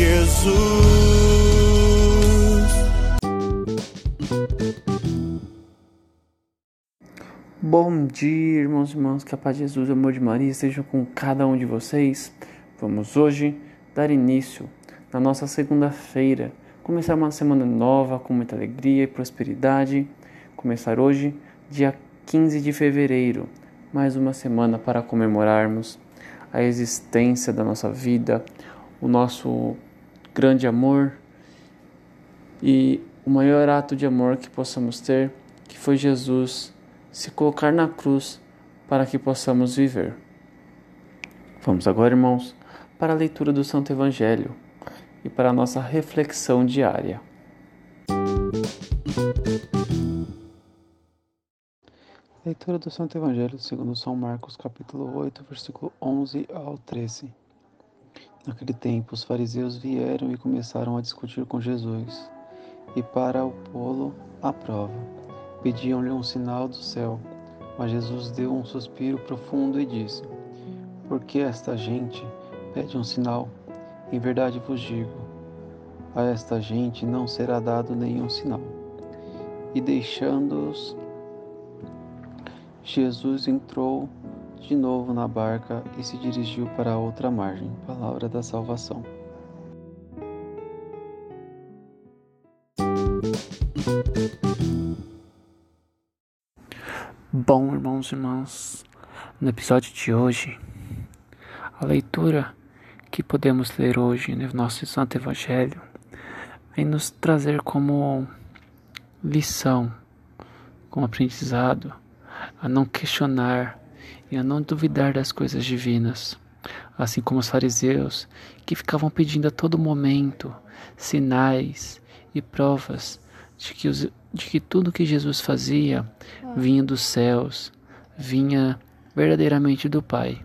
Jesus. Bom dia, irmãos e irmãs, que a paz de Jesus e o amor de Maria estejam com cada um de vocês. Vamos hoje dar início na nossa segunda-feira, começar uma semana nova com muita alegria e prosperidade. Começar hoje, dia 15 de fevereiro, mais uma semana para comemorarmos a existência da nossa vida, o nosso grande amor e o maior ato de amor que possamos ter, que foi Jesus se colocar na cruz para que possamos viver. Vamos agora, irmãos, para a leitura do Santo Evangelho e para a nossa reflexão diária. Leitura do Santo Evangelho segundo São Marcos, capítulo 8, versículo 11 ao 13. Naquele tempo, os fariseus vieram e começaram a discutir com Jesus, e para o pô-lo à prova, pediam-lhe um sinal do céu. Mas Jesus deu um suspiro profundo e disse: Por que esta gente pede um sinal? Em verdade vos digo, a esta gente não será dado nenhum sinal. E deixando-os, Jesus entrou de novo na barca e se dirigiu para a outra margem. Palavra da salvação. Bom, irmãos e irmãs, no episódio de hoje, a leitura que podemos ler hoje no nosso Santo Evangelho vem nos trazer como lição, como aprendizado, a não questionar e a não duvidar das coisas divinas, assim como os fariseus que ficavam pedindo a todo momento sinais e provas de que, os, de que tudo que Jesus fazia vinha dos céus, vinha verdadeiramente do Pai.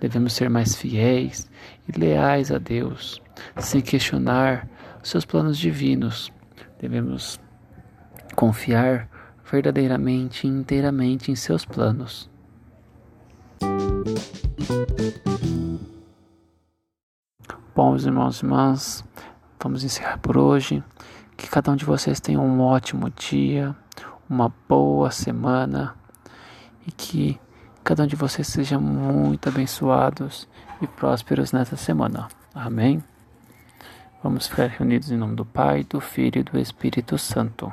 Devemos ser mais fiéis e leais a Deus, sem questionar seus planos divinos. Devemos confiar verdadeiramente e inteiramente em seus planos. Bom, irmãos e irmãs, vamos encerrar por hoje. Que cada um de vocês tenha um ótimo dia, uma boa semana e que cada um de vocês seja muito abençoados e prósperos nessa semana. Amém? Vamos ficar reunidos em nome do Pai, do Filho e do Espírito Santo.